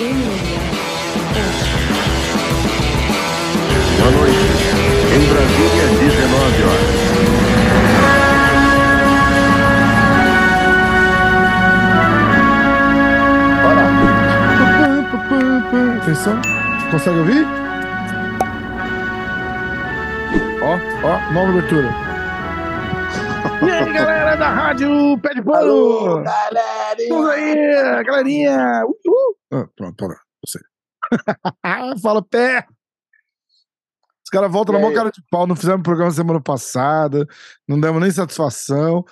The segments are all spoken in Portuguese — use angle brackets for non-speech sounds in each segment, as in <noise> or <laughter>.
Boa noite. Em Brasília, 19 horas. Atenção. Consegue ouvir? Ó, ó, nova abertura. E aí, galera da rádio Pé de Pano! Vamos aí, galerinha! Uhul. Ah, pronto, para. Você. <laughs> Fala, pé! Os caras voltam na mão cara de pau. Não fizemos programa semana passada, não demos nem satisfação.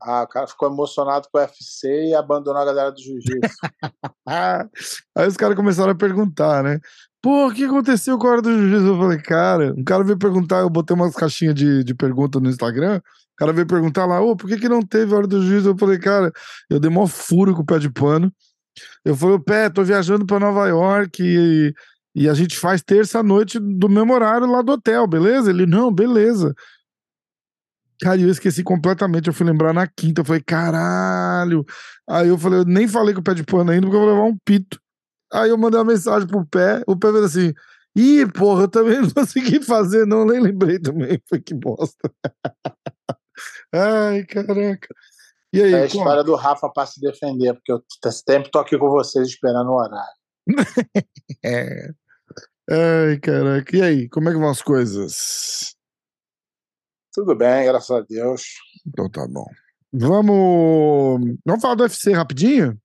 Ah, o cara ficou emocionado com o UFC e abandonou a galera do jiu-jitsu. <laughs> Aí os caras começaram a perguntar, né? Pô, o que aconteceu com a hora do jiu-jitsu? Eu falei, cara, um cara veio perguntar, eu botei umas caixinhas de, de pergunta no Instagram, o cara veio perguntar lá, ô, por que, que não teve a hora do jiu-jitsu? Eu falei, cara, eu dei mó furo com o pé de pano. Eu falei, pé, tô viajando pra Nova York e, e a gente faz terça-noite do mesmo horário lá do hotel, beleza? Ele, não, beleza. Cara, eu esqueci completamente. Eu fui lembrar na quinta. Eu falei, caralho. Aí eu falei, eu nem falei com o pé de pano ainda, porque eu vou levar um pito. Aí eu mandei uma mensagem pro pé. O pé fez assim: Ih, porra, eu também não <laughs> consegui fazer, não, nem lembrei também. <laughs> Foi que bosta. <laughs> Ai, caraca. E aí, É a como- história do Rafa pra se defender, porque eu sempre tô aqui com vocês esperando o horário. <laughs> É. Ai, caraca. E aí, como é que vão as coisas? Tudo bem, graças a Deus. Então tá bom. Vamos. Vamos falar do UFC rapidinho?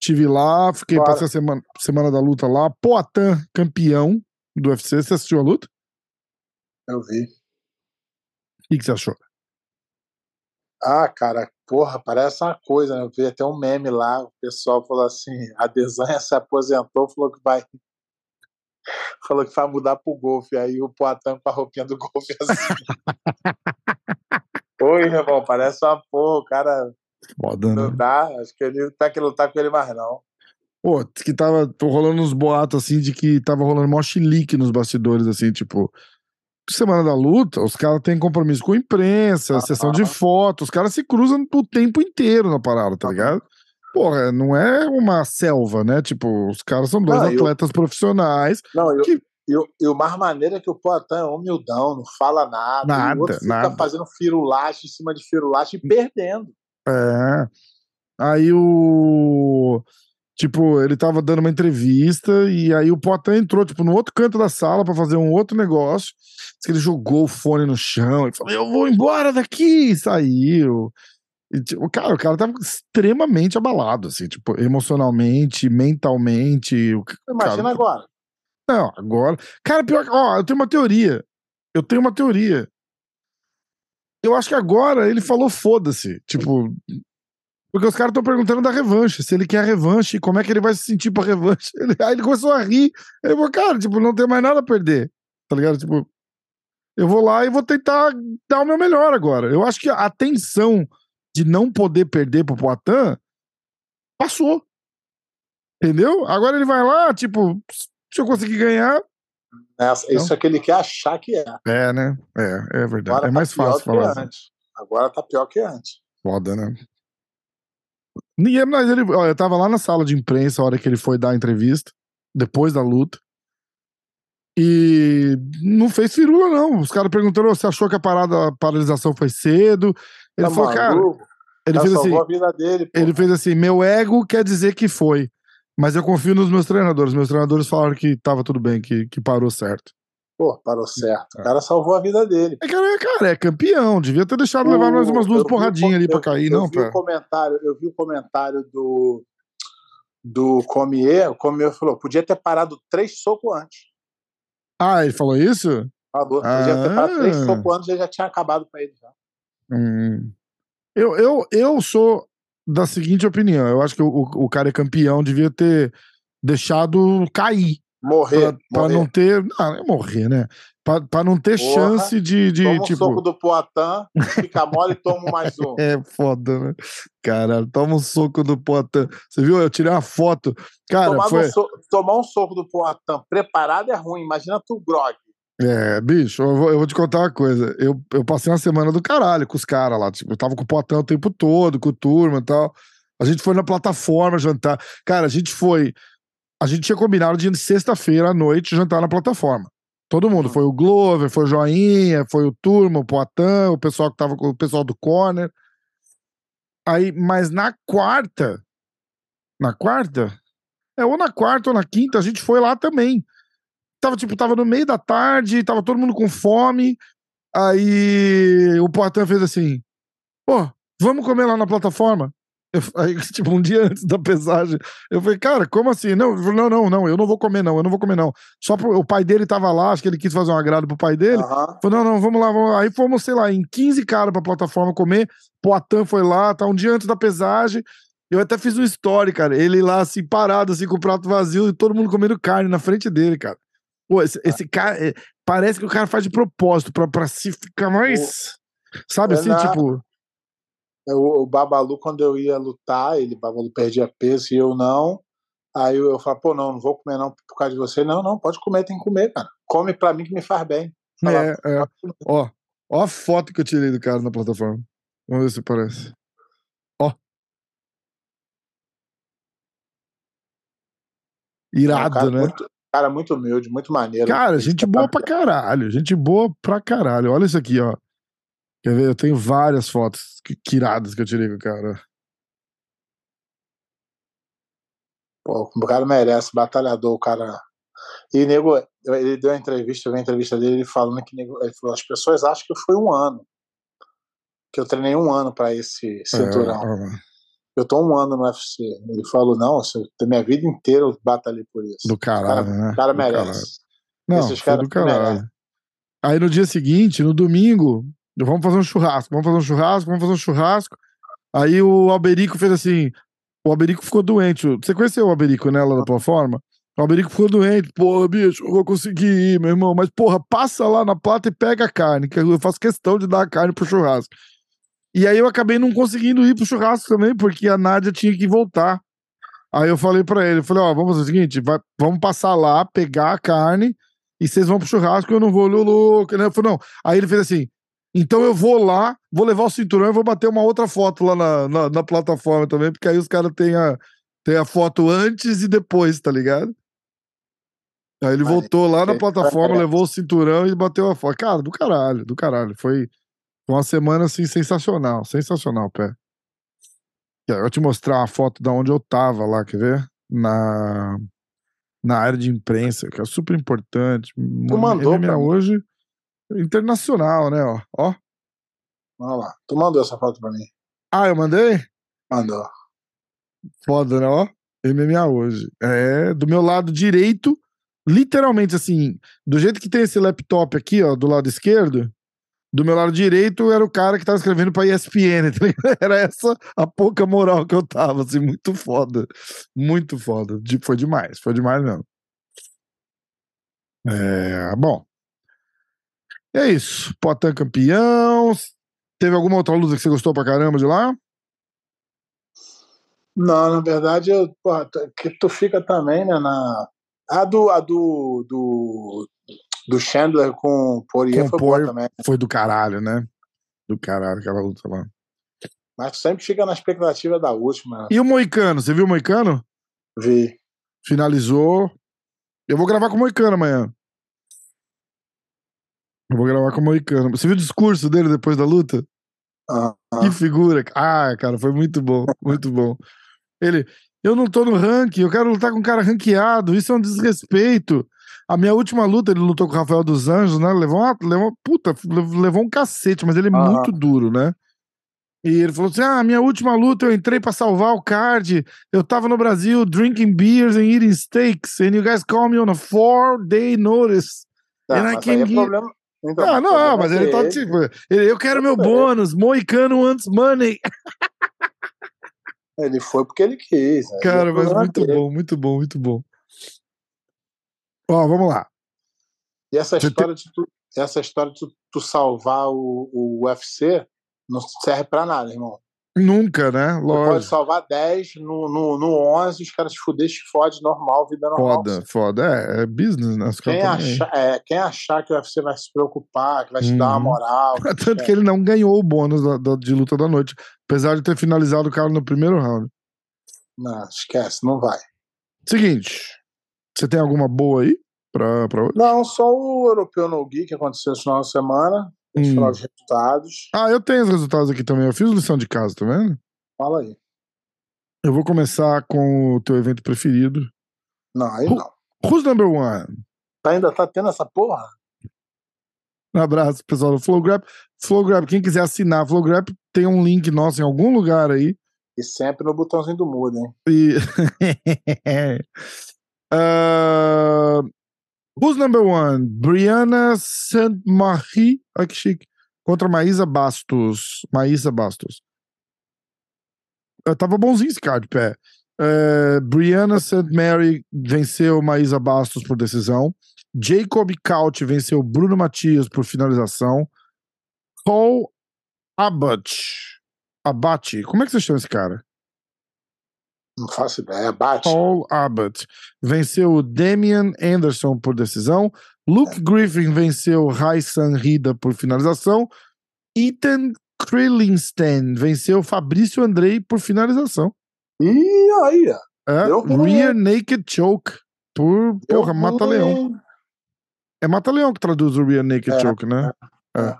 Tive lá, fiquei Bora. passei a semana, semana da luta lá. Poatan, campeão do UFC. Você assistiu a luta? Eu vi. O que, que você achou? Ah, cara, porra, parece uma coisa, né? Eu vi até um meme lá, o pessoal falou assim, <laughs> a Desanha se aposentou, falou que vai <laughs> falou que vai mudar pro golfe, aí o Poatan com a roupinha do golfe <laughs> assim. Oi, irmão, parece uma porra, o cara Foda, né? não dá, acho que ele não tá que lutar com ele mais não. Pô, que tava tô rolando uns boatos assim de que tava rolando mó chilique nos bastidores, assim, tipo. Semana da luta, os caras têm compromisso com a imprensa, Aham. sessão de fotos, os caras se cruzam o tempo inteiro na parada, tá Aham. ligado? Porra, não é uma selva, né? Tipo, os caras são dois Não, eu- atletas profissionais. Não, eu, Que- e, o- e o mais maneiro é que o Poatan é humildão, não fala nada. e Nada, o outro fica nada. fazendo firulache em cima de firulache e perdendo. É. Aí o. Tipo, ele tava dando uma entrevista e aí o Potan entrou, tipo, no outro canto da sala pra fazer um outro negócio. Diz que ele jogou o fone no chão e falou: Eu vou embora daqui! E saiu. E, tipo, cara, o cara tava extremamente abalado, assim, tipo, emocionalmente, mentalmente. O, Imagina cara, agora. Não, agora. Cara, pior que. Ó, eu tenho uma teoria. Eu tenho uma teoria. Eu acho que agora ele falou foda-se. Tipo. Porque os caras estão perguntando da revanche. Se ele quer a revanche, como é que ele vai se sentir pra revanche. <laughs> Ele- aí ele começou a rir. Ele falou, cara, tipo, não tem mais nada a perder. Tá ligado? Tipo. Eu vou lá e vou tentar dar o meu melhor agora. Eu acho que a tensão de não poder perder pro Poitin passou. Entendeu? Agora ele vai lá, tipo, se eu conseguir ganhar, Essa- Isso é que ele quer achar que é. É, né? É, é verdade. Agora é mais tá pior fácil falar. assim. Agora tá pior que antes. Foda, né? Ninguém, mas ele, ó, eu tava lá na sala de imprensa a hora que ele foi dar a entrevista, depois da luta. E não fez firula, não. Os caras perguntaram: você achou que a parada, a paralisação foi cedo? Ele Tá falou, cara, maluco? ele Cara, fez assim: salvou a vida dele. ele fez assim: meu ego quer dizer que foi. Mas eu confio nos meus treinadores. Meus treinadores falaram que tava tudo bem, que, que parou certo. Pô, parou certo. O cara salvou a vida dele. É, cara, é, cara, é campeão. Devia ter deixado levar mais umas duas porradinhas ali pra eu- cair, eu não, vi o pera. comentário, eu vi o comentário do do Comier, o Comier falou, podia ter parado três socos antes. Ah, ele falou isso? Falou, podia ter parado três Ah. socos antes, ele já tinha acabado com ele já. Hum. Eu, eu, eu sou da seguinte opinião. Eu acho que o, o cara é campeão, devia ter deixado cair. Morrer, morrer. não ter. Não, é morrer, né? Pra, pra não ter Porra, chance de. de Toma um tipo, soco do Poitin, fica mole e toma mais um. <laughs> É foda, né? Caralho, toma um soco do Potan. Você viu? Eu tirei uma foto. Cara, tomar, foi. um so- tomar um soco do Poitin preparado é ruim, imagina tu grog. É, bicho, eu vou, eu vou te contar uma coisa. Eu, eu passei uma semana do caralho com os caras lá. Tipo, eu tava com o Potan o tempo todo, com o turma e tal. A gente foi na plataforma jantar. Cara, a gente foi. A gente tinha combinado de sexta-feira à noite jantar na plataforma. Todo mundo. Foi o Glover, foi o Joinha, foi o Turma, o Poitin, o pessoal que tava com o pessoal do Corner. Aí, mas na quarta. Na quarta? É, ou na quarta ou na quinta, a gente foi lá também. Tava, tipo, tava no meio da tarde, tava todo mundo com fome. Aí o Poitin fez assim: pô, vamos comer lá na plataforma? Eu, aí, <laughs> tipo, um dia antes da pesagem, eu falei, cara, como assim? Não, não, não, não, eu não vou comer, não, eu não vou comer, não. Só pro, o pai dele tava lá, acho que ele quis fazer um agrado pro pai dele. Uhum. Falei, não, não, vamos lá, vamos lá. Aí fomos, sei lá, em 15 caras pra plataforma comer. Poitin foi lá, tá um dia antes da pesagem. Eu até fiz um story, cara. Ele lá, assim, parado, assim, com o prato vazio e todo mundo comendo carne na frente dele, cara. Pô, esse, esse cara. É, parece que o cara faz de propósito pra, pra se ficar mais. Sabe assim, tipo. O, o Babalu, quando eu ia lutar, ele, Babalu perdia peso e eu não. Aí eu, eu falo, pô, não, não vou comer não por causa de você. Não, não, pode comer, tem que comer, cara. Come pra mim que me faz bem. Fala, é, é. Ó, ó a foto que eu tirei do cara na plataforma. Vamos ver se parece. Ó. Irado, cara né? Muito, cara muito humilde, muito maneiro. Cara, gente boa pra caralho. Gente boa pra caralho. Olha isso aqui, ó. Quer ver? Eu tenho várias fotos que, que iradas que eu tirei com o cara. Pô, o cara merece, batalhador, o cara. E nego, ele deu uma entrevista, eu vi a entrevista dele, ele falando que nego, ele falou, as pessoas acham que foi um ano. Que eu treinei um ano para esse cinturão. É, eu tô um ano no UFC. Ele falou, não, eu, minha vida inteira eu batalhei por isso. Do caralho, o cara, né? O cara merece. Não, Esses caras do caralho. Aí no dia seguinte, no domingo, vamos fazer um churrasco, vamos fazer um churrasco, vamos fazer um churrasco. Aí o Alberico fez assim, o Alberico ficou doente. Você conheceu o Alberico, né, lá da plataforma? O Alberico ficou doente. Porra, bicho, eu vou conseguir ir, meu irmão. Mas, porra, passa lá na plata e pega a carne, que eu faço questão de dar a carne pro churrasco. E aí eu acabei não conseguindo ir pro churrasco também, porque a Nádia tinha que voltar. Aí eu falei para ele, eu falei, ó, vamos fazer o seguinte, vai, vamos passar lá, pegar a carne, e vocês vão pro churrasco, eu não vou, louco, né? Eu falei, não. Aí ele fez assim, então eu vou lá, vou levar o cinturão e vou bater uma outra foto lá na, na, na plataforma também, porque aí os caras têm a, têm a foto antes e depois, tá ligado? Aí ele voltou lá na plataforma, levou o cinturão e bateu a foto. Cara, do caralho, do caralho. Foi uma semana assim sensacional, sensacional, pé. Eu vou te mostrar uma foto da onde eu tava lá, quer ver? Na, na área de imprensa, que é super importante. Tu mandou MMA pra hoje internacional, né? Ó. ó. Olha lá. Tu mandou essa foto pra mim. Ah, eu mandei? Mandou. Foda, né? Ó. MMA hoje. É, do meu lado direito, literalmente assim, do jeito que tem esse laptop aqui, ó, do lado esquerdo, do meu lado direito era o cara que tava escrevendo pra ESPN, <laughs> tá ligado? Era essa a pouca moral que eu tava, assim, muito foda. Muito foda. Foi demais, foi demais mesmo. É, bom. É isso. Potan campeão. Teve alguma outra luta que você gostou pra caramba de lá? Não, na verdade, eu, porra, tu- que tu fica também, né, na... A do, a do, do, do Chandler com o Poirier foi boa também. Foi do caralho, né? Do caralho aquela luta lá. Mas tu sempre fica na expectativa da última. né? E o Moicano? Você viu o Moicano? Vi. Finalizou. Eu vou gravar com o Moicano amanhã. Eu vou gravar com o Moicano. Você viu o discurso dele depois da luta? Ah, Que ah. figura. Ah, cara, foi muito bom, muito bom. Ele, eu não tô no ranking, eu quero lutar com um cara ranqueado, isso é um desrespeito. A minha última luta, ele lutou com o Rafael dos Anjos, né? Levou uma, levou, puta, levou um cacete, mas ele é Aham. muito duro, né? E ele falou assim: Ah, minha última luta eu entrei pra salvar o card. Eu tava no Brasil drinking beers and eating steaks, and you guys call me on a four day notice. Tá, And I aí é problema. Então, Ah, não, problema mas ele tá tipo. ele- eu quero meu bônus, Moicano wants money. <laughs> Ele foi porque ele quis. aí Cara, é mas muito dele. bom, muito bom, muito bom. Ó, vamos lá. E essa Você história, de tu, essa história de tu, tu salvar o, o UFC não serve pra nada, irmão. Nunca, né? Tu pode Lógico. salvar 10, no, no, no 11 os caras te fuder, te fode, normal, vida normal. Foda, foda. É, é business, né? Quem achar, é, quem achar que o UFC vai se preocupar, que vai te dar uma Uhum. moral. <laughs> Tanto que ele não ganhou o bônus da- da- de luta da noite. Apesar de ter finalizado o cara no primeiro round. Não, esquece, não vai. Seguinte, você tem alguma boa aí pra, pra hoje? Não, só o Europeu No Geek que aconteceu esse final de semana. Deixa eu Hum. falar os resultados. Ah, eu tenho os resultados aqui também. Eu fiz lição de casa, tá vendo? Fala aí. Eu vou começar com o teu evento preferido. Não, aí Ru- não. Who's number one? Tá, ainda tá tendo essa porra? Um abraço, pessoal do Flowgrab. Flowgrab, quem quiser assinar Flowgrab, tem um link nosso em algum lugar aí. E sempre no botãozinho do mudo, hein? E... <laughs> Ah, who's number one? Brianna Saint-Marie. Olha que chique. Contra Maísa Bastos. Maísa Bastos. Ah, tava bonzinho esse card, pé. Eh, Brianna St. Mary venceu Maísa Bastos por decisão. Jacob Couch venceu Bruno Matias por finalização. Cole Abbott. Abate. Como é que você chama esse cara? Não faço ideia. Bate. Paul Abbott venceu o Damian Anderson por decisão. Luke Griffin venceu Raisan Rida por finalização. Ethan Krillinstein venceu Fabrício Andrei por finalização. Ih, aí. É, Rear? Naked Choke por Deu porra, Mata-Leão. É Mata-Leão que traduz o Rear Naked É, Choke, né? é. É.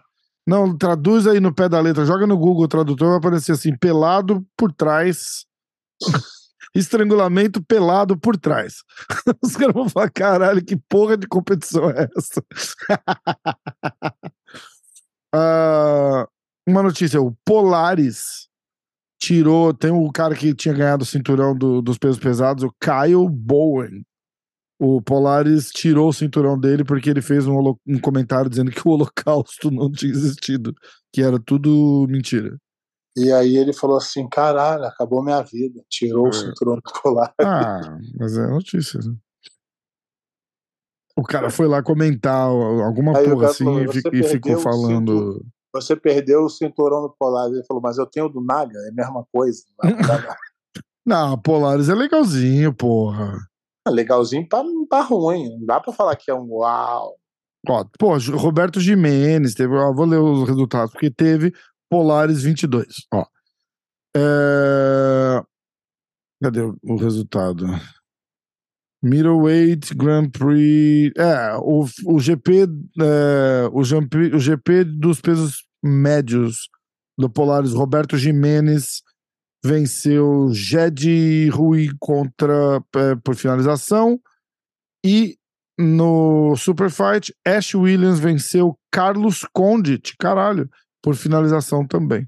Não, traduz aí no pé da letra, joga no Google Tradutor, vai aparecer assim, pelado por trás. <laughs> Estrangulamento pelado por trás. <laughs> Os caras vão falar, caralho, que porra de competição é essa? <laughs> Ah, uma notícia, o Polaris tirou, tem o cara que tinha ganhado o cinturão do- dos pesos pesados, o Kyle Bowen. O Polaris tirou o cinturão dele porque ele fez um, um comentário dizendo que o Holocausto <laughs> não tinha existido, que era tudo mentira. E aí ele falou assim: caralho, acabou minha vida. Tirou É. o cinturão do colar. Ah, mas é notícia. Né? O cara foi lá comentar alguma Aí porra assim falou, e, fi- "Você e ficou falando. Você perdeu o cinturão do colar. Ele falou, mas eu tenho o do Naga, é a mesma coisa. <laughs> Não Polaris é legalzinho, porra. Legalzinho pra, pra ruim. Não dá pra falar que é um uau. Ó, pô, Roberto Jimenez teve, ó, vou ler os resultados, porque teve Polaris 22, ó. É... Cadê o, resultado? Middleweight Grand Prix, é, o, o GP, é, o, GP, o GP dos pesos médios do Polaris, Roberto Jimenez venceu Jed Rui contra é, por finalização e no Superfight, Ash Williams venceu Carlos Condit, caralho, por finalização também.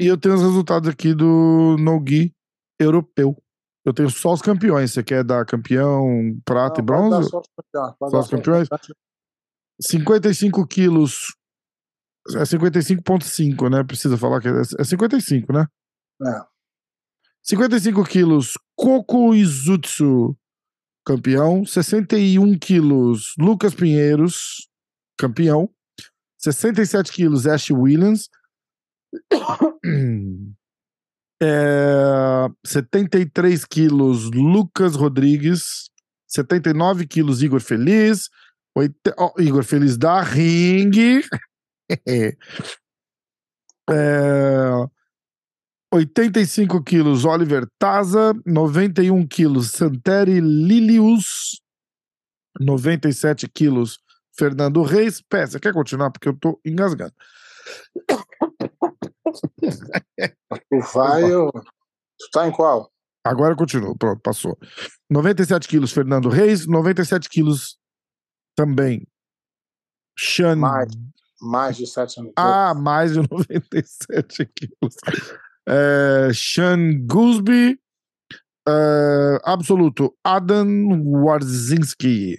E eu tenho os resultados aqui do Nogi europeu. Eu tenho só os campeões. Você quer dar campeão, prata Não, e bronze? só os campeões, Só os campeões? 55 quilos. É 55,5, né? Precisa falar que é, é 55, né? É. 55 quilos, Coco Izutsu, campeão. 61 quilos, Lucas Pinheiros, campeão. 67 quilos, Ash Williams. <coughs> É, 73 quilos, Lucas Rodrigues. 79 quilos, Igor Feliz. Oite- ó, Igor Feliz da Ring. <laughs> É, 85 quilos, Oliver Taza. 91 quilos, Santeri Lilius. 97 quilos, Fernando Reis. Você quer continuar? Porque eu tô engasgando. Tu vai, eu... Tu tá em qual? Agora continua, pronto, passou. 97 quilos, Fernando Reis. 97 quilos também. Sean. Mais. Mais de sete anos. Ah, mais de <laughs> 97 quilos. É, Sean Gooseby. é, absoluto. Adam Warzinski.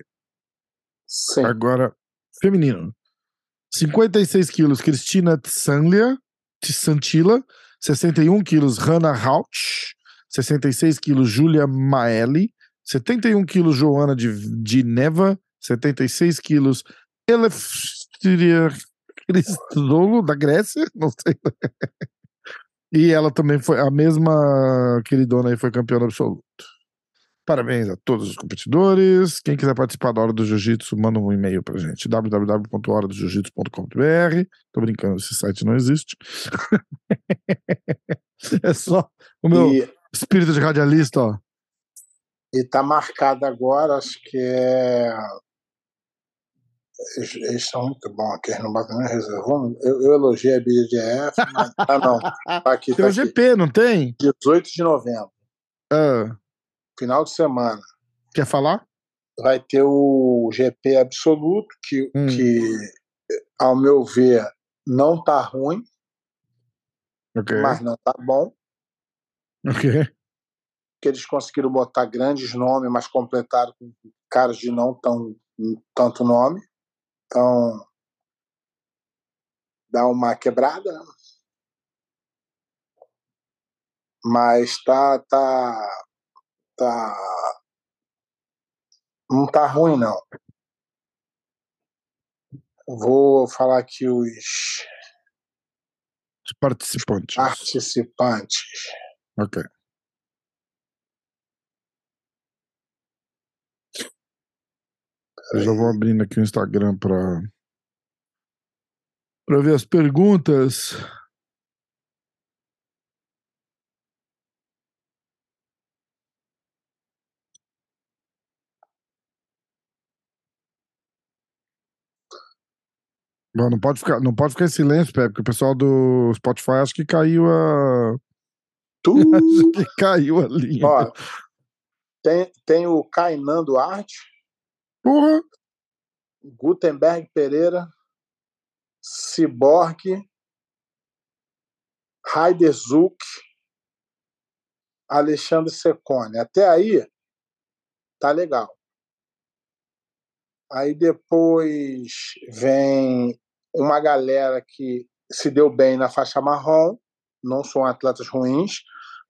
Sim. Agora, feminino. 56 quilos, Cristina Tsanglia, Tsantila. 61 quilos, Hannah Houch. 66 quilos, Julia Maeli. 71 quilos, Joana de, de Neva. 76 quilos, Eleftheria Cristodolo, da Grécia. <laughs> Não sei. E ela também foi, a mesma queridona aí foi campeã absoluto. Parabéns a todos os competidores. Quem quiser participar da Hora do Jiu-Jitsu, manda um e-mail pra gente. www.horadojujitsu.com.br Tô brincando, esse site não existe. <laughs> é só o meu E, espírito de radialista, ó. e tá marcado agora, acho que é. Eles, eles são muito bons aqui, eles não batem nem reservando. Eu, eu elogiei a BGF, mas. Ah, não. Tá aqui, Tem tá o aqui. GP, não tem? 18 de novembro, Ah, final de semana. quer falar? vai ter o GP absoluto, que, Hum. que ao meu ver, não tá ruim, Ok. mas não tá bom. Ok. Que eles conseguiram botar grandes nomes, mas completaram com caras de não tão tanto nome. Então dá uma quebrada, né? Mas tá tá tá não tá ruim não. Vou falar aqui os Os participantes. participantes. Ok. Eu já vou abrindo aqui o Instagram para para ver as perguntas. Bom, não pode ficar, não pode ficar em silêncio, Pepe, porque o pessoal do Spotify acha que caiu a <laughs> Tu acha que caiu a linha. Ó, tem, tem o Kainan Duarte, Porra, Gutenberg Pereira, Cyborg, Raider Zuck, Alexandre Secone. Até aí, tá legal. Aí depois vem uma galera que se deu bem na faixa marrom, não são atletas ruins,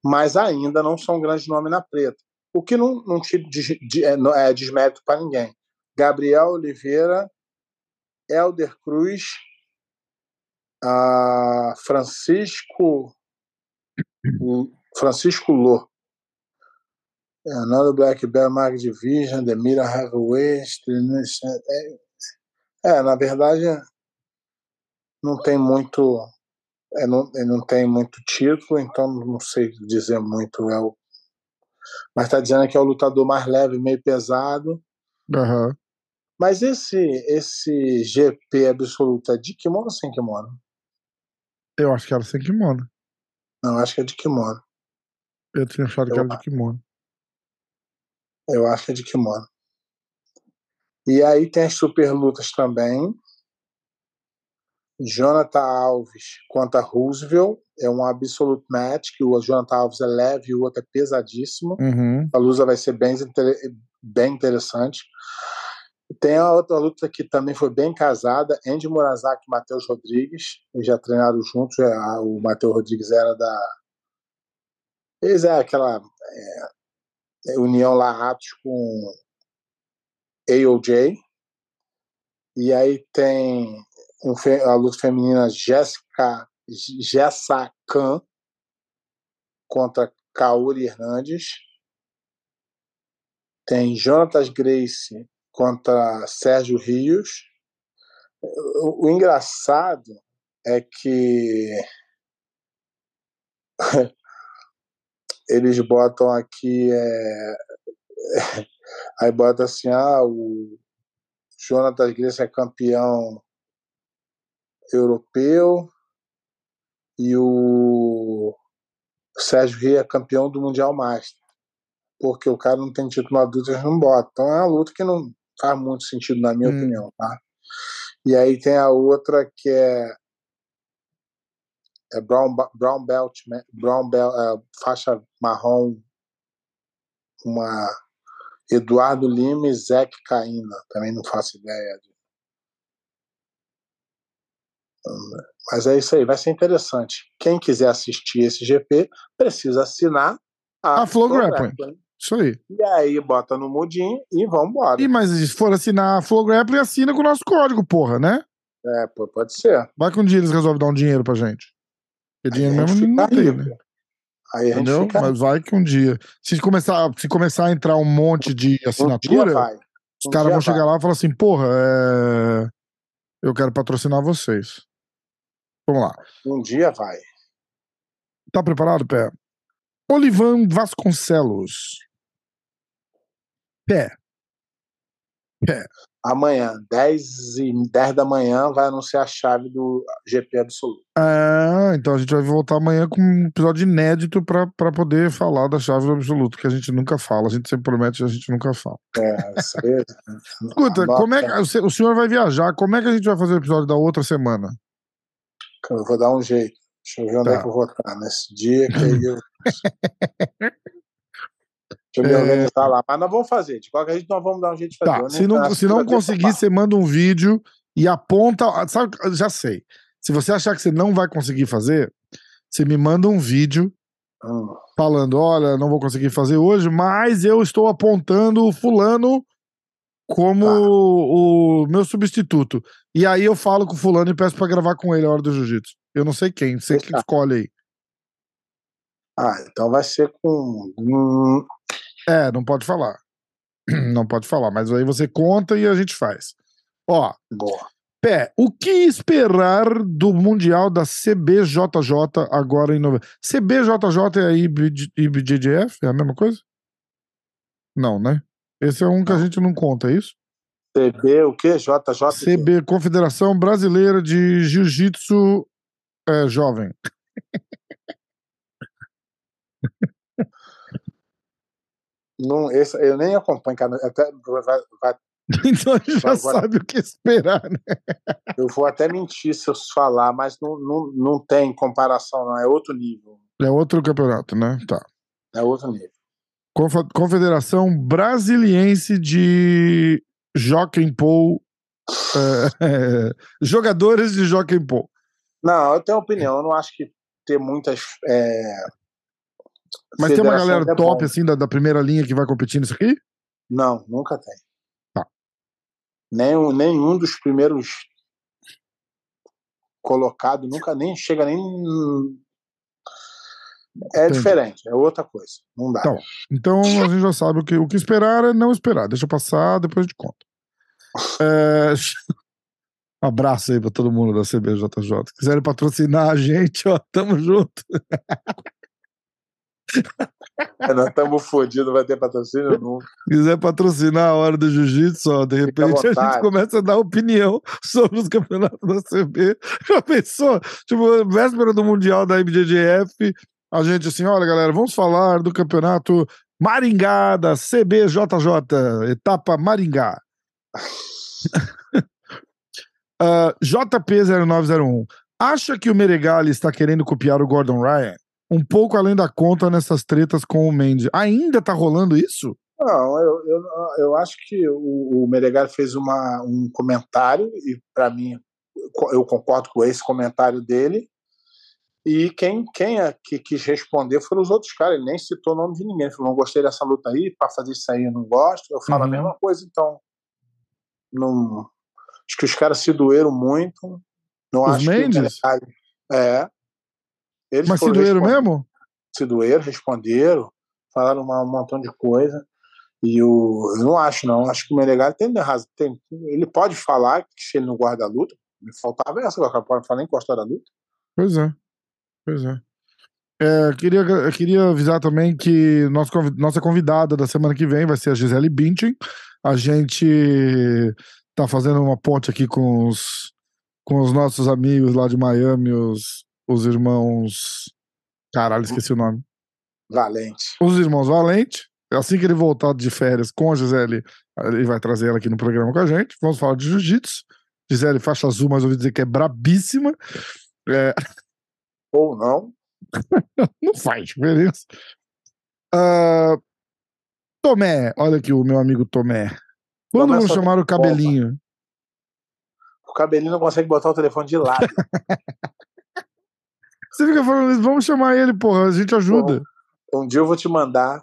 mas ainda não são grandes nomes na preta. O que não, não tira de, de, é, é desmérito para ninguém. Gabriel Oliveira, Elder Cruz, ah, Francisco Francisco Lô. Another Black Bear Mag Division, The Mira Heavyweight. É, é, na verdade, não tem muito. É, não, é, não tem muito título, então não sei dizer muito. É o, mas está dizendo que é o lutador mais leve, meio pesado. aham. Mas esse, esse GP absoluto é de kimono ou sem kimono? Eu acho que era sem kimono. Não, acho que é de kimono. Eu tinha achado que Eu era de kimono. Eu acho que de kimono. E aí tem as super lutas também. Jonathan Alves contra Roosevelt. É um absolute match, que o Jonathan Alves é leve e o outro é pesadíssimo. Uhum. A luta vai ser bem, bem interessante. Tem a outra luta que também foi bem casada, Andy Murazaki e Matheus Rodrigues. Eles já treinaram juntos. é, O Matheus Rodrigues era da. Eles é aquela é, união lá Atos com AOJ. E aí tem um a luta feminina Jéssica Jessa Khan contra Kaori Hernandes. Tem Jonatas Grace contra Sérgio Rios. O, o engraçado é que <laughs> eles botam aqui é, aí bota assim ah o Jonatas Grace é campeão europeu e o Sérgio Rio é campeão do Mundial Master. Porque o cara não tem título adulto, eles não botam. Então é uma luta que não faz muito sentido, na minha Hum. opinião, tá? E aí tem a outra que é, é Brown, Brown Belt, né? Brown Belt, é, faixa marrom, uma Eduardo Lima e Zeke Caína. Também não faço ideia. de- Mas é isso aí, vai ser interessante. Quem quiser assistir esse GP precisa assinar a, A Flow. Grappling. Isso aí. E aí bota no mudinho e vambora. E mas se for assinar a Flow Grappling, assina com o nosso código, porra, né? É, pô, pode ser. Vai que um dia eles resolvem dar um dinheiro pra gente. Porque dinheiro mesmo não tem, né? Aí Entendeu? fica. Mas vai que um dia. Se começar, se começar a entrar um monte de um assinatura, vai. os Um caras vão chegar vai. lá e falar assim: porra, é... eu quero patrocinar vocês. Vamos lá. Um dia vai. Tá preparado, Pé? Olivan Vasconcelos. Pé. Amanhã, 10, e 10 da manhã, vai anunciar a chave do GP absoluto. Ah, então a gente vai voltar amanhã com um episódio inédito pra poder falar da chave do absoluto, que a gente nunca fala. A gente sempre promete e a gente nunca fala. É, isso aí. <laughs> Escuta, Anota. como é que, o se- o senhor vai viajar, como é que a gente vai fazer o episódio da outra semana? Eu vou dar um jeito. Deixa eu ver onde Tá. é que eu vou estar nesse dia que eu. <laughs> <laughs> Deixa eu me É. organizar lá. Mas nós vamos fazer. De qualquer jeito, nós vamos dar um jeito de fazer. Tá, se não, se não conseguir, você manda um vídeo e aponta. Sabe, já sei. Se você achar que você não vai conseguir fazer, você me manda um vídeo Hum, falando: olha, não vou conseguir fazer hoje, mas eu estou apontando o fulano como Tá. o meu substituto. E aí eu falo com o fulano e peço pra gravar com ele a hora do jiu-jitsu. Eu não sei quem, você que Fechado. escolhe aí. Ah, então vai ser com. hum, É, não pode falar. <clears throat> Não pode falar, mas aí você conta e a gente faz. Ó, boa. Pé, o que esperar do Mundial da CBJJ agora em novembro? CBJJ é a IBJ IBJJF? É a mesma coisa? Não, né? Esse é um que a gente não conta, é isso? CB, o quê? JJ? CB, Confederação Brasileira de Jiu-Jitsu é, Jovem. <laughs> Não, esse, eu nem acompanho, cara. Até, vai- vai- <laughs> Então a gente já Agora- sabe o que esperar, né? eu vou até mentir se eu falar, mas não, não, não tem comparação, não. É outro nível. É outro campeonato, né? Tá. É outro nível. Confederação Brasiliense de Jockey Pole. é, jogadores de Jockey Pole. Não, eu tenho opinião. Eu não acho que ter muitas. é, Mas tem uma galera é top, bom. assim, da, da primeira linha que vai competir nisso aqui? Não, nunca tem. Tá. Nenhum, nenhum dos primeiros colocados nunca nem chega nem. É Entendi. diferente, é outra coisa. Não dá. Bom. Então a gente já sabe o que, o que esperar é não esperar. Deixa passar, depois a gente conta. <laughs> É, <laughs> Abraço aí pra todo mundo da CBJJ. Quiserem patrocinar a gente, ó, tamo junto. <laughs> Nós estamos fodidos, vai ter patrocínio nunca. Quiser patrocinar a hora do jiu-jitsu, de repente a gente começa a dar opinião <laughs> sobre os campeonatos da CB. Já pensou? Tipo, véspera do Mundial da IBJJF, a gente assim, olha galera, vamos falar do campeonato Maringá da CBJJ, etapa Maringá. <laughs> Ah, JP0901, acha que o Meregali está querendo copiar o Gordon Ryan? Um pouco além da conta nessas tretas com o Mendes. Ainda tá rolando isso? Não, eu, eu, eu acho que o, o Meregali fez uma, um comentário, e para mim, eu concordo com esse comentário dele. E quem, quem é que quis responder foram os outros caras. Ele nem citou o nome de ninguém. Ele falou: não gostei dessa luta aí, para fazer isso aí eu não gosto. Eu falo Uhum. a mesma coisa, então. Não, acho que os caras se doeram muito. Não Os acho Mendes? que. É. Eles Mas se doeram mesmo? se doeram, responderam, falaram uma- um montão de coisa. E o, eu não acho, não. Acho que o Menegali tem razão. Tem, ele pode falar que se ele não gosta da luta, me faltava essa, o cara pode falar nem gostar da luta. Pois é. Pois é. É, queria, eu queria avisar também que nosso, nossa convidada da semana que vem vai ser a Gisele Bündchen. A gente tá fazendo uma ponte aqui com os, com os nossos amigos lá de Miami, os, os irmãos. Caralho, esqueci o nome. Valente. Os irmãos Valente. Assim que ele voltar de férias com a Gisele, ele vai trazer ela aqui no programa com a gente. Vamos falar de jiu-jitsu. Gisele, faixa azul, mas ouvi dizer que é brabíssima. É, <laughs> Ou não. <laughs> não faz diferença. Ah, Tomé, olha aqui o meu amigo Tomé. Quando vão chamar o cabelinho? O cabelinho não consegue botar o telefone de lado. <laughs> Você fica falando isso, vamos chamar ele, porra, a gente ajuda. um dia eu vou te mandar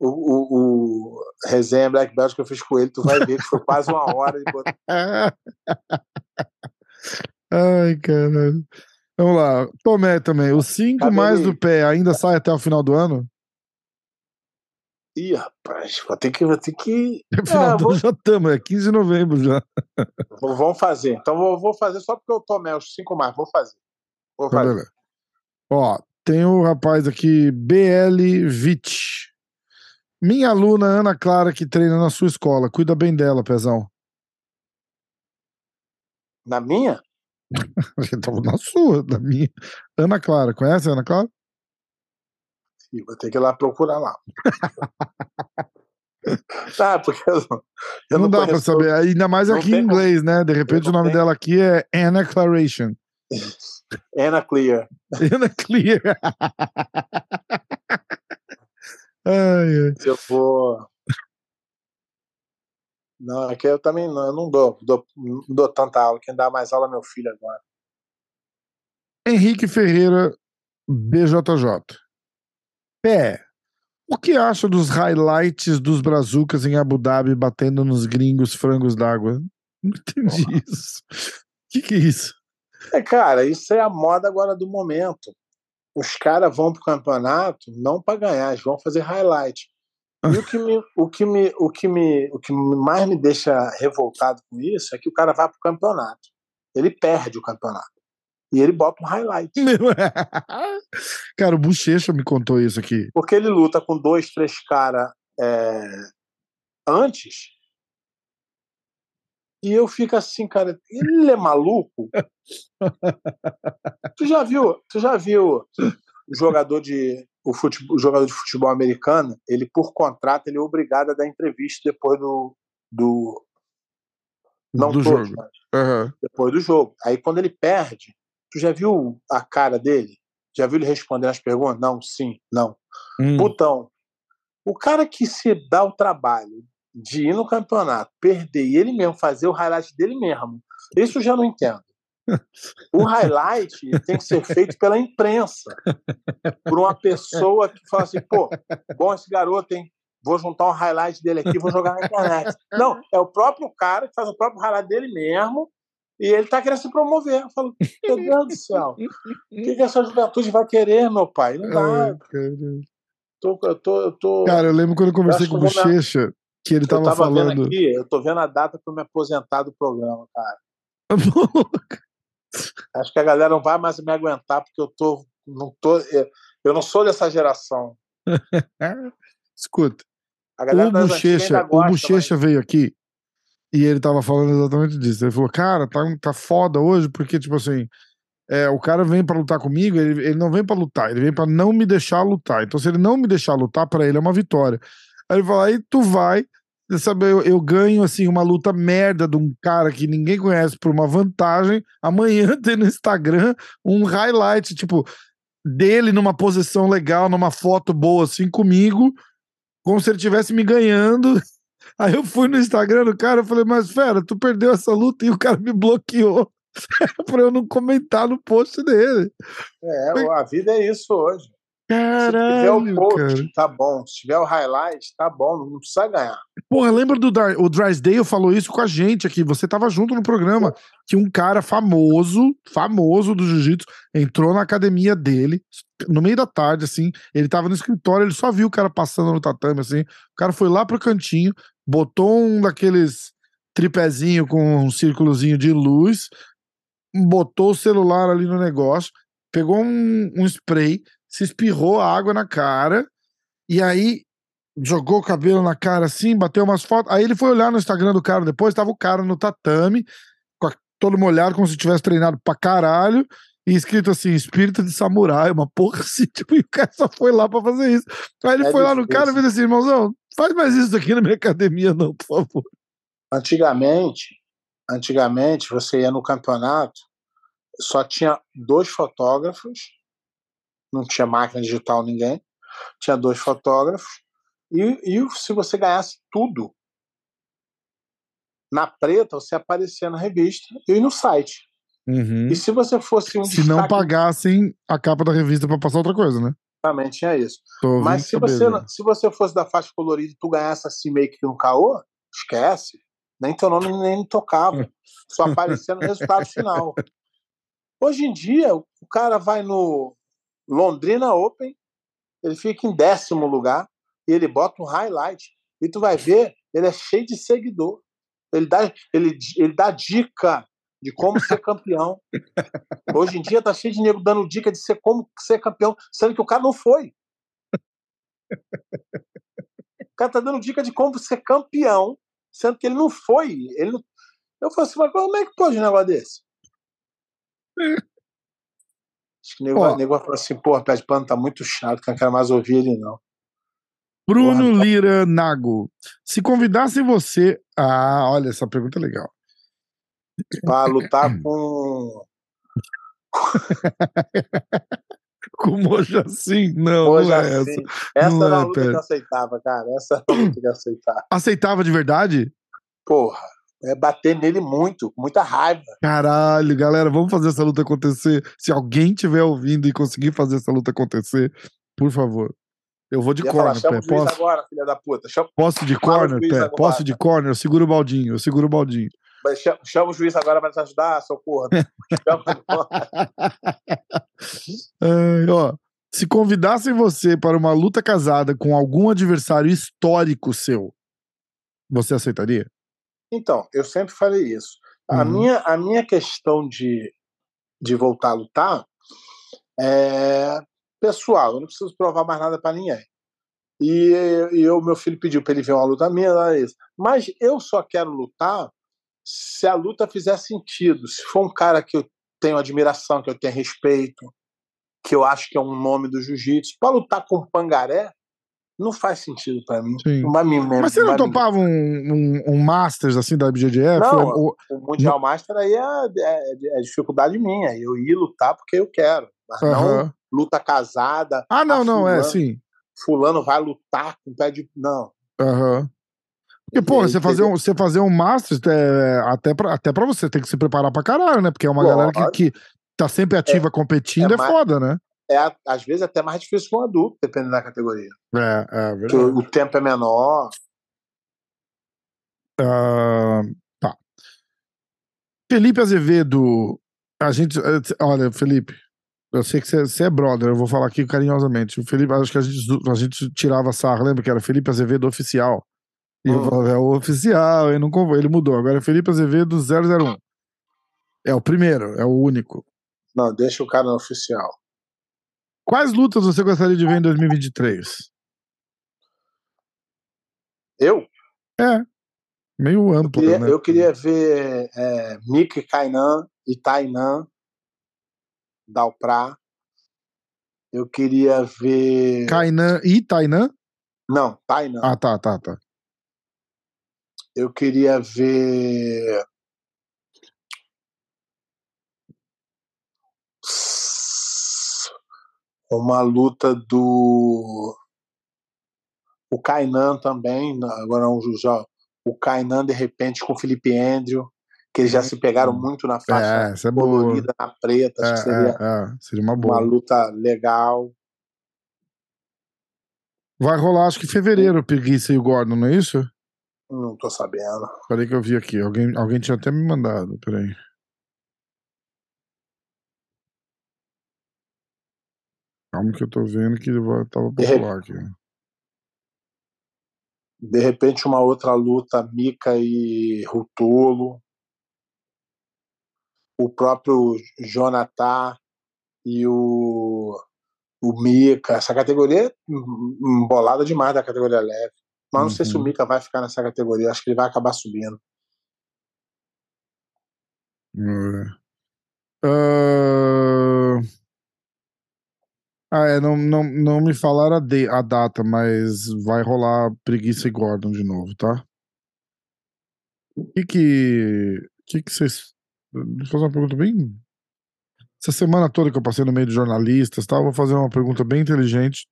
o, o, o resenha Black Belt que eu fiz com ele. Tu vai ver que foi quase uma hora. Botou... <laughs> Ai, caralho. Vamos lá. Tomé também. Os cinco Cabelinho. mais do pé ainda sai até o final do ano? Ih, rapaz, vou ter que. Vou ter que... No <laughs> final É, do vou- já estamos, é 15 de novembro já. Vamos fazer. Então vou, vou fazer só porque eu tomei os cinco mais. Vou fazer. Vou fazer. Ó, tem o rapaz aqui, BL Vit. Minha aluna Ana Clara, que treina na sua escola. Cuida bem dela, Pezão. Na minha? <laughs> Tava na sua, na minha. Ana Clara, conhece a Ana Clara? Ih, vou ter que ir lá procurar lá. ah, <laughs> porque eu não, eu não, não, dá pra saber. Ainda mais aqui em inglês, né? De repente o nome tem- dela aqui é Anna Claration. Ana Clear. Ana Clear. ai, ai. Eu vou. Não, é que eu também não, eu não dou, dou, não dou tanta aula. Quem dá mais aula é meu filho agora. Henrique Ferreira, BJJ. Pé, o que acha dos highlights dos brazucas em Abu Dhabi batendo nos gringos frangos d'água? Não entendi isso. O que, que é isso? É, cara, isso é a moda agora do momento. Os caras vão pro campeonato não para ganhar, eles vão fazer highlight. E o que, me, o, que me, o, que me, o que mais me deixa revoltado com isso é que o cara vai pro campeonato. Ele perde o campeonato. E ele bota um highlight. <laughs> Cara, o Bochecha me contou isso aqui. Porque ele luta com dois, três caras antes. E eu fico assim, cara, ele é maluco? <laughs> tu já viu, tu já viu o jogador de o, futebol, o jogador de futebol americano, ele por contrato ele é obrigado a dar entrevista depois do do não do todos, jogo. mas Aham. depois do jogo. Aí quando ele perde, tu já viu a cara dele? Já viu ele respondendo as perguntas? Não, sim, não. Hum. Putão. O cara que se dá o trabalho de ir no campeonato, perder e ele mesmo fazer o highlight dele mesmo, isso eu já não entendo. <laughs> O highlight tem que ser feito pela imprensa, por uma pessoa que fala assim, pô, bom esse garoto, hein? Vou juntar um highlight dele aqui, vou jogar na internet. Não, é o próprio cara que faz o próprio highlight dele mesmo e ele tá querendo se promover. Eu falo, meu Deus do céu, o que, que essa juventude vai querer, meu pai? Não dá. Ai, cara. Tô, eu tô, eu tô, Cara, eu lembro quando eu conversei acho com o eu Bochecha, que ele eu tava, tava vendo falando. aqui, eu tô vendo a data para me aposentar do programa, cara. <laughs> Acho que a galera não vai mais me aguentar porque eu tô, não tô, eu eu não sou dessa geração. <laughs> Escuta, o antigas Bochecha, o Bochecha veio aqui e ele tava falando exatamente disso. Ele falou, cara, tá, tá foda hoje, porque, tipo assim, é, o cara vem pra lutar comigo, ele, ele não vem pra lutar, ele vem pra não me deixar lutar. Então, se ele não me deixar lutar, pra ele é uma vitória. Aí ele falou, aí tu vai, sabe, eu, eu ganho, assim, uma luta merda de um cara que ninguém conhece por uma vantagem, amanhã <laughs> tem no Instagram um highlight, tipo, dele numa posição legal, numa foto boa, assim, comigo, como se ele estivesse me ganhando. <laughs> Aí eu fui no Instagram do cara, eu falei, mas fera, tu perdeu essa luta e o cara me bloqueou <laughs> pra eu não comentar no post dele. É, a vida é isso hoje. Se tiver Caralho, o post, cara. tá bom. Se tiver o highlight, tá bom. Não precisa ganhar. Porra, lembra do o Drysdale falou isso com a gente aqui. Você tava junto no programa. Que um cara famoso, famoso do jiu-jitsu, entrou na academia dele, no meio da tarde, assim. Ele tava no escritório, ele só viu o cara passando no tatame, assim. O cara foi lá pro cantinho, botou um daqueles tripézinho com um círculozinho de luz, botou o celular ali no negócio, pegou um, um spray, se espirrou a água na cara, e aí jogou o cabelo na cara assim, bateu umas fotos. Aí ele foi olhar no Instagram do cara depois, tava o cara no tatame, com a- todo molhado, como se tivesse treinado pra caralho, e escrito assim, espírito de samurai, uma porra assim, <laughs> tipo, e o cara só foi lá pra fazer isso. Aí ele É foi lá no difícil. cara e fez assim, irmãozão, faz mais isso aqui na minha academia não, por favor. Antigamente, antigamente você ia no campeonato, só tinha dois fotógrafos, não tinha máquina digital ninguém, tinha dois fotógrafos e, e se você ganhasse tudo na preta, você aparecia na revista e no site. E se você fosse um Se não destaque, pagassem a capa da revista pra passar outra coisa, né? também tinha isso. Tô Mas se você, não- se você fosse da faixa colorida e tu ganhasse assim meio que no caô, esquece. Nem teu nome nem tocava. Só aparecia no resultado final. <laughs> Hoje em dia, o cara vai no Londrina Open, ele fica em décimo lugar e ele bota um highlight. E tu vai ver, ele é cheio de seguidor. Ele dá, ele, ele dá dica de como ser <laughs> campeão. Hoje em dia tá cheio de nego dando dica de ser como ser campeão, sendo que o cara não foi. O cara tá dando dica de como ser campeão, sendo que ele não foi. Ele não... Eu falei assim, mas como é que pode um negócio desse? <laughs> Acho que o nego, Ó. nego vai falar assim, porra, pé de pano tá muito chato, que eu não quero mais ouvir ele, não. Bruno Porra, tá- Lira Nago. Se convidassem você. Ah, olha, essa pergunta é legal. Pra lutar <clears throat> com. <laughs> Com Moja assim? Não, Hoje não é assim. essa. Essa Não era a é, luta pera. que eu aceitava, cara. Essa era a luta que eu aceitava. Aceitava de verdade? Porra, é bater nele muito, com muita raiva. Caralho, galera, vamos fazer essa luta acontecer. Se alguém estiver ouvindo e conseguir fazer essa luta acontecer, por favor. Eu vou de Ia falar, corner, chama pé. Posso, agora, filha da puta. Chama, posso de Fala corner, pé? agora. Posso de corner? Eu seguro o baldinho, eu seguro o baldinho. mas chama, chama o juiz agora pra te ajudar, socorro. <laughs> Chama ó, se convidassem você para uma luta casada com algum adversário histórico seu, você aceitaria? Então, eu sempre falei isso. A, Uhum. minha, a minha questão de, de voltar a lutar é pessoal, eu não preciso provar mais nada para ninguém. E, e o meu filho pediu para ele ver uma luta minha, era isso. Mas eu só quero lutar se a luta fizer sentido. Se for um cara que eu tenho admiração, que eu tenho respeito, que eu acho que é um nome do jiu-jitsu, para lutar com pangaré, não faz sentido para mim. Não Mas você não topava um, um, um Masters assim da BJJF? Não, Ou- o Mundial Master aí é, é- é dificuldade minha. Eu ia lutar porque eu quero. Mas não Aham. luta casada. Ah, não, não, é, fulano- sim. Fulano vai lutar com o pé de. Não. Aham. Porque, pô, você fazer um, você fazer um Masters, é, até, pra, até pra você tem que se preparar pra caralho, né? Porque é uma galera que, que tá sempre ativa competindo, é é, mais- foda, né? É, às vezes até mais difícil que um adulto, dependendo da categoria. É, é Porque verdade. o, o tempo é menor. Ah, tá. Felipe Azevedo, a gente. eh, Olha, Felipe, eu sei que você, é brother, eu vou falar aqui carinhosamente. O Felipe, acho que a gente, a gente tirava sarro, lembra que era Felipe Azevedo oficial? E eu Hum. falava, é o oficial, ele, não, ele mudou. Agora é Felipe Azevedo 001. É o primeiro, é o único. Não, deixa o cara no oficial. Quais lutas você gostaria de ver em 2023? Eu? É, meio Eu amplo, queria, né? eu queria ver é, Mick Kainan e Tainan Dalprá. Eu queria ver. Kainan e Tainan? Não, Tainan. Ah, tá, tá, tá. Eu queria ver. Uma luta do. O Kainan também, agora não já. O Kainan, de repente, com o Felipe Andrew, que eles já se pegaram muito na faixa É, é colorida, na preta. Acho que É, seria é, é, seria uma uma luta legal. Vai rolar, acho que em fevereiro, o Preguiça e o Gordon, não é isso? Não tô sabendo. Peraí que eu vi aqui. Alguém, alguém tinha até me mandado. Peraí. Calma que eu tô vendo que ele tava popular aqui. De repente, uma outra luta, Mika e Rutolo. O próprio Jonathan e o, o Mika. Essa categoria é em- embolada demais da categoria leve. Mas não sei se o Uhum. Mika vai ficar nessa categoria. Acho que ele vai acabar subindo. Ah, Ah, é, não, não, não me falaram a, de- a data, mas vai rolar Preguiça e Gordon de novo, tá? O que que, que que vocês... Eu fazer uma pergunta bem... Essa semana toda que eu passei no meio de jornalistas, tá? vou fazer uma pergunta bem inteligente,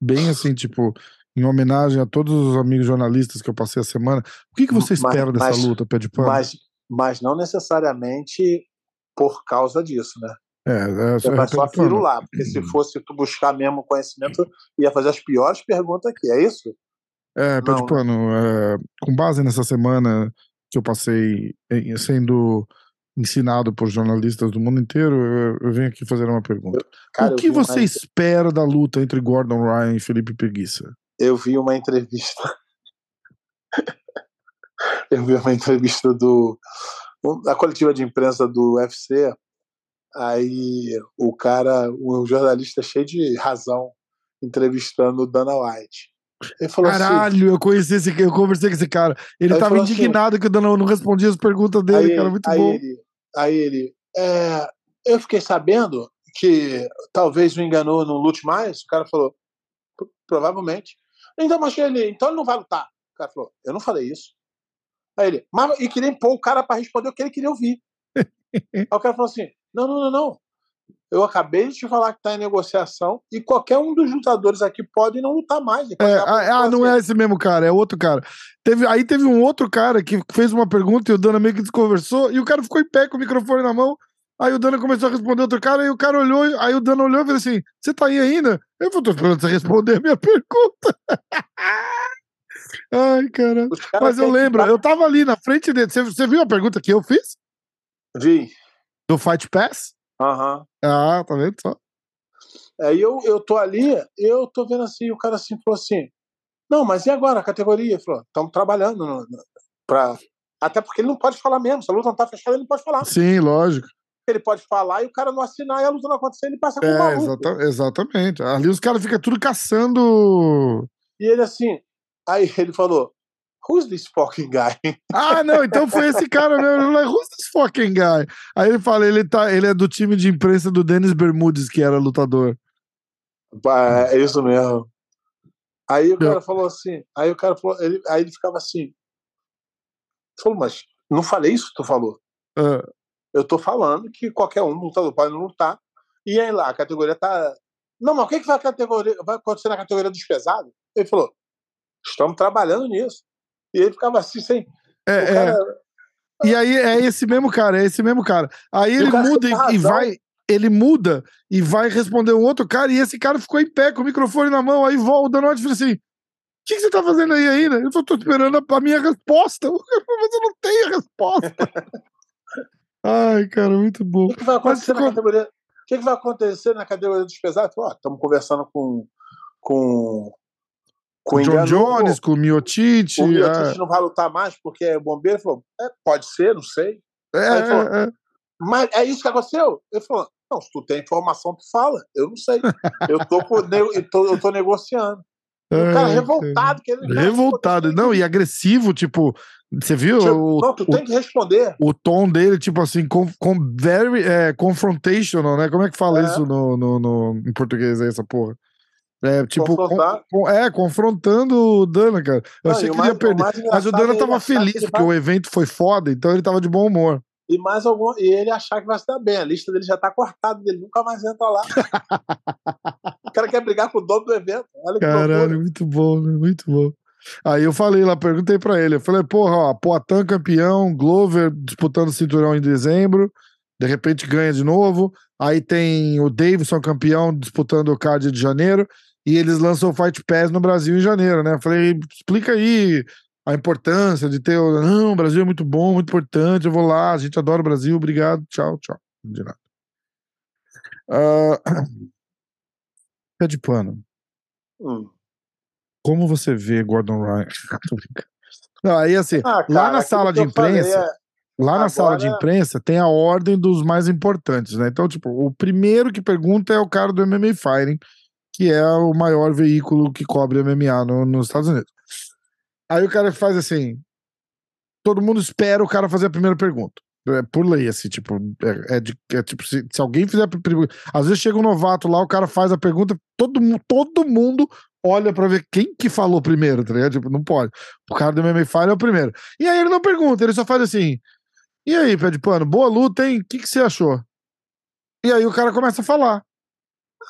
bem assim, tipo, em homenagem a todos os amigos jornalistas que eu passei a semana. O que que você Mas- espera dessa mas- luta, pé de pano? Mas, mas não necessariamente por causa disso, né? É, é, Você é vai só firular, porque se fosse tu buscar mesmo conhecimento, ia fazer as piores perguntas aqui, é isso? É, pé de Não, pano, é, com base nessa semana que eu passei em- sendo ensinado por jornalistas do mundo inteiro, eu, eu venho aqui fazer uma pergunta. Cara, o eu que uma você entre- espera da luta entre Gordon Ryan e Felipe Preguiça? Eu vi uma entrevista. <laughs> eu vi uma entrevista do. da coletiva de imprensa do UFC. Aí o cara, o jornalista cheio de razão, entrevistando o Dana White. Ele falou assim. Caralho, eu conheci esse eu conversei com esse cara. Ele tava assim- indignado que o Danão não respondia as perguntas dele, aí, cara. Muito aí bom. Ele, aí ele. é, eu fiquei sabendo que talvez o enganou não lute mais. O cara falou, "Pro- provavelmente. Então, mas ele, então ele não vai lutar. O cara falou, eu não falei isso. Aí ele, mas e queria impor o cara para responder o que ele queria ouvir. <laughs> aí o cara falou assim: não, não, não, não. Eu acabei de te falar que está em negociação e qualquer um dos lutadores aqui pode não lutar mais. É, ah, ah, não é esse mesmo cara, é outro cara. Teve, aí teve um outro cara que fez uma pergunta e o Dana meio que desconversou e o cara ficou em pé com o microfone na mão. Aí o Dana começou a responder outro cara, e o cara olhou, aí o Dana olhou e falou assim: Você tá aí ainda? Eu falei, tô esperando você responder a minha <laughs> pergunta. <laughs> Ai, cara. Mas eu lembro, eu tava ali na frente dele. Você, você viu a pergunta que eu fiz? Vi. Do Fight Pass? Aham. Ah, tá vendo só? Aí eu, eu tô ali, eu tô vendo assim, o cara assim falou assim: Não, mas e agora a categoria? Ele falou: Estamos trabalhando no, no- pra. Até porque ele não pode falar mesmo. Se a luta não tá fechada, ele não pode falar. Sim, lógico. Ele pode falar e o cara não assinar e a luta não acontecer, ele passa com o É, maluco. exata- exatamente. Ali os caras ficam tudo caçando. E ele assim, aí ele falou: Who's this fucking guy? <laughs> Ah, não, então foi esse cara mesmo. Falei, Who's this fucking guy? Aí ele fala, ele, tá, ele é do time de imprensa do Denis Bermudes, que era lutador. Pá, É isso mesmo. Aí o cara falou assim, aí o cara falou, ele, aí ele ficava assim. Falou, mas não falei isso que tu falou. Ah, Eu tô falando que qualquer um lutador pode não lutar. E aí lá, a categoria tá. Não, mas o que, que vai, categoria, vai acontecer na categoria dos pesados? Ele falou: estamos trabalhando nisso. E ele ficava assim, sem. é, cara, é. E aí é esse mesmo cara, é esse mesmo cara. Aí ele muda e, e vai. Ele muda e vai responder um outro cara, e esse cara ficou em pé com o microfone na mão. Aí volta o Danotti e assim: O que, que você tá fazendo aí ainda? Ele falou: tô esperando a, a minha resposta. <laughs> Mas eu não tenho a resposta. <laughs> Ai, cara, muito bom. o que, vai acontecer Mas na categoria? O que, que vai acontecer na categoria dos pesados? Estamos conversando com. com. Com o John. Jones, com o Miotite. O é. Miotite não vai lutar mais porque é bombeiro? Ele falou: é, pode ser, não sei. É, falou, é, é. Mas é isso que aconteceu? Ele falou: não, se tu tem informação, tu fala. Eu não sei. Eu tô, com, eu tô, eu tô negociando. O cara Ai, revoltado, que ele cara. Revoltado. Não, e agressivo, tipo. Você viu o, Não, tu o, tem que responder. o tom dele, tipo assim, com, com very é, confrontational, né? Como é que fala É. isso no, no, no- em português aí, essa porra? É, tipo, com- é, confrontando o Dana, cara. Eu Não, achei que ele ia mais- o perder. mais Mas o Dana é tava feliz, porque vai- o evento foi foda, então ele tava de bom humor. E mais algum. E ele achar que vai se dar bem. A lista dele já tá cortada, ele nunca mais entra lá. <laughs> o cara quer brigar com o dono do evento. Olha que Caralho, muito bom, né? Muito bom. Aí eu falei lá, perguntei pra ele. Eu falei, porra, ó, Poitin campeão, Glover disputando o cinturão em dezembro, de repente ganha de novo. Aí tem o Davidson campeão disputando o card de janeiro, e eles lançam o Fight Pass no Brasil em janeiro, né? Eu falei, explica aí a importância de ter. o- Não, o Brasil é muito bom, muito importante, eu vou lá, a gente adora o Brasil, obrigado, tchau, tchau. De nada. Ah, Pé de pano. Hum. Como você vê Gordon Ryan? <laughs> Não, aí assim, Ah, lá cara, na aquilo sala que de eu falei imprensa, é- lá na sala de agora- imprensa tem a ordem dos mais importantes, né? Então, tipo, o primeiro que pergunta é o cara do MMA Fighting, que é o maior veículo que cobre MMA no- nos Estados Unidos. Aí o cara faz assim, todo mundo espera o cara fazer a primeira pergunta. É por lei, assim, tipo, é, é de- é tipo, se, se alguém fizer. Às vezes chega um novato lá, o cara faz a pergunta, todo, todo mundo olha pra ver quem que falou primeiro, tá ligado? Tipo, não pode. O cara do MMA Fire é o primeiro. E aí ele não pergunta, ele só faz assim. E aí, pé de pano, boa luta, hein? O que, que você achou? E aí o cara começa a falar.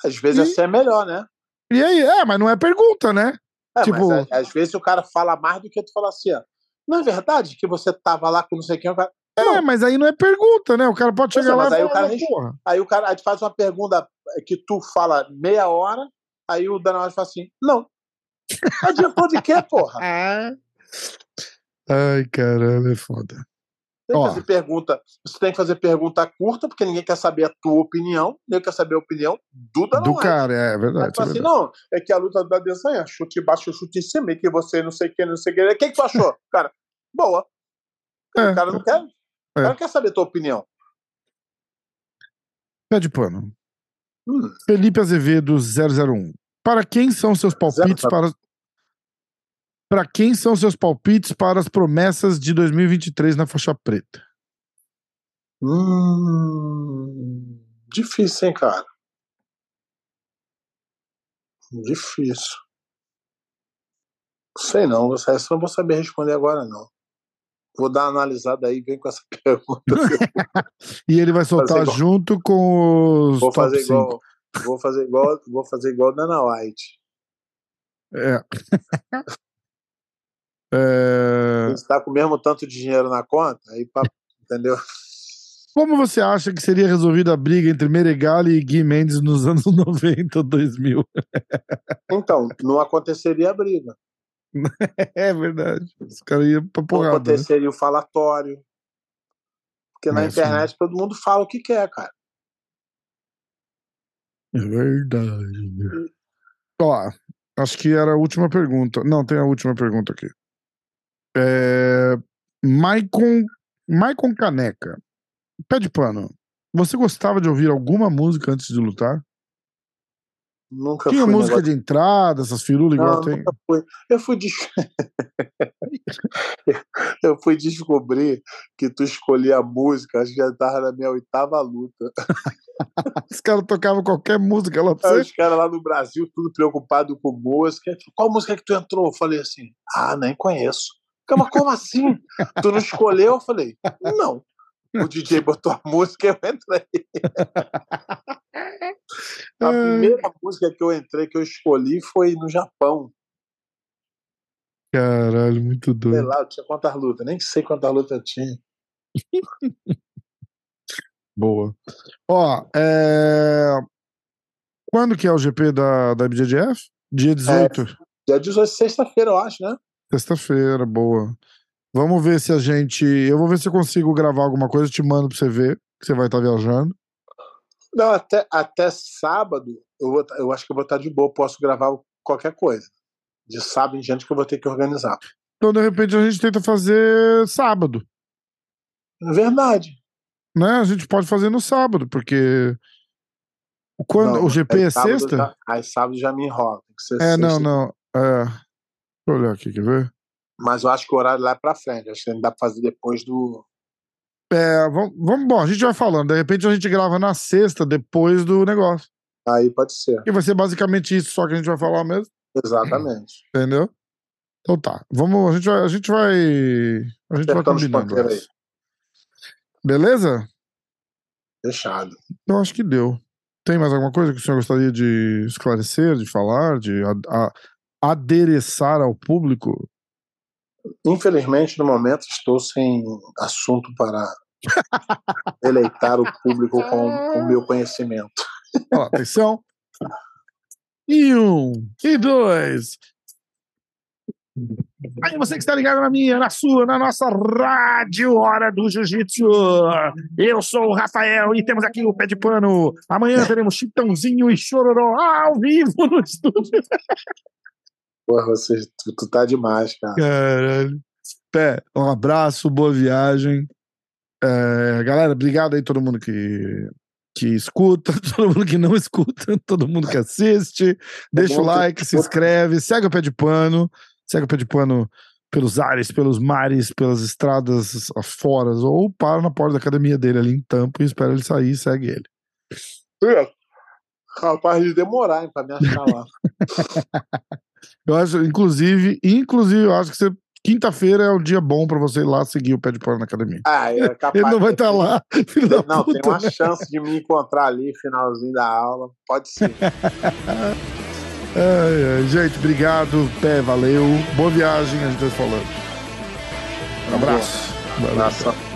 Às vezes E- assim é melhor, né? E aí, é, mas não é pergunta, né? É, Tipo- mas às vezes o cara fala mais do que tu fala assim, ó. Não é verdade que você tava lá com não sei quem? o cara- É, mas aí não é pergunta, né? O cara pode chegar é, lá e aí o falar, cara "Mas, responde. porra. Aí o cara aí faz uma pergunta que tu fala meia hora, aí o White fala assim, não. Adiantou de quê, porra? <laughs> Ai, caralho, é foda. Tem que fazer pergunta. Você tem que fazer pergunta curta, porque ninguém quer saber a tua opinião, ninguém quer saber a opinião do Dana Do cara, é Aí verdade. é assim, verdade. não, é que a luta da desenha, chute baixo, chute em cima, e que você não sei o que, não sei o que. O que, que tu achou? <laughs> Cara, boa. É. O cara não quer. O É. cara não quer saber a tua opinião. Pé de pano. Hum, Felipe Azevedo 001. Para quem são seus palpites Zero- para Para quem são seus palpites para as promessas de 2023 na faixa preta? hum, difícil, hein, cara? Difícil. Sei não, essa eu não vou saber responder agora, não. Vou dar uma analisada aí vem com essa <laughs> pergunta. E ele vai soltar junto com os Vou fazer 5. igual. Vou fazer igual, vou fazer igual Dana White. É. <laughs> É, A gente tá com o mesmo tanto de dinheiro na conta, aí pra, entendeu? Como você acha que seria resolvida a briga entre Meregali e Gui Mendes nos anos <laughs> 90 ou 2000? Então, não aconteceria a briga. <laughs> É verdade. Os caras iam pra Não porrada. Né? aconteceria o falatório. Porque na É, sim. internet todo mundo fala o que quer, cara. É verdade. Ó, acho que era a última pergunta. Não, tem a última pergunta aqui. É... Maicon, Maicon Caneca. Pé de pano. Você gostava de ouvir alguma música antes de lutar? Nunca Tinha música negócio- de entrada, essas firulas igual tem. fui. Eu fui, des... <laughs> eu fui descobrir que tu escolhia a música, acho que já tava na minha oitava luta. <laughs> Os caras tocavam qualquer música lá pra você. os caras lá no Brasil, tudo preocupado com música. Qual música que tu entrou? Eu falei assim, ah, nem conheço. Mas como assim? tu não escolheu? Eu falei, não. O DJ botou a <laughs> música e eu entrei. A primeira música que eu entrei, que eu escolhi, foi no Japão. Caralho, muito Sei doido. lá, eu tinha quantas lutas, nem sei quantas lutas eu tinha. <laughs> Boa. Ó, é... quando que é o GP da, da BJJF? Dia 18. Dia 18, sexta-feira, eu acho, né? Sexta-feira, boa. Vamos ver se a gente. Eu vou ver se eu consigo gravar alguma coisa, te mando pra você ver, que você vai estar viajando. Não, até, até sábado, eu, vou tá- eu acho que eu vou estar de boa, posso gravar qualquer coisa. De sábado em diante que eu vou ter que organizar. Então, de repente, a gente tenta fazer sábado, É verdade. né? A gente pode fazer no sábado, porque. Quando, Não, o GP é sexta? Já, aí sábado já me enrola. É, não, sexta. não. É. Deixa eu olhar aqui, quer ver? Mas eu acho que o horário lá é pra frente. Acho que ainda dá pra fazer depois do. É, vamos, vamos, bom, a gente vai falando. De repente a gente grava na sexta, depois do negócio. Aí pode ser. E vai ser basicamente isso só que a gente vai falar mesmo, Exatamente. <clears throat> entendeu? Então tá. Vamos, a gente vai. A gente vai, a gente vai combinando. Beleza? Fechado. Eu acho que deu. Tem mais alguma coisa que o senhor gostaria de esclarecer, de falar, de a- a- adereçar ao público? Infelizmente, no momento, estou sem assunto para <laughs> eleitar o público com o meu conhecimento. Ó, atenção. E um, e dois. Aí você que está ligado na minha, na sua, na nossa rádio Hora do Jiu-Jitsu. Eu sou o Rafael e temos aqui o Pé de Pano. Amanhã teremos Chitãozinho e Chororó ao vivo no estúdio. Porra, você, tu, tu tá demais, cara. Caralho. Pé, um abraço, boa viagem. É, galera, obrigado aí todo mundo que, que escuta, <laughs> todo mundo que não escuta, todo mundo que assiste. Deixa o mundo que like, se inscreve, segue o pé de pano, segue o pé de pano pelos ares, pelos mares, pelas estradas afora, ou para na porta da academia dele ali em Tampa e espera ele sair e segue ele. É. Capaz de demorar pra me achar lá. <laughs> Eu acho, inclusive, inclusive, eu acho que você. Quinta-feira é o dia bom pra você ir lá seguir o pé de pano na academia. Ah, é capaz Ele não vai estar lá, filho da Não, tem puta, uma né? chance de me encontrar ali, finalzinho da aula. Pode ser. <laughs> Ai, ai, gente, obrigado. Pé, valeu. Boa viagem, a gente vai falando. Um abraço. Valeu. Abração.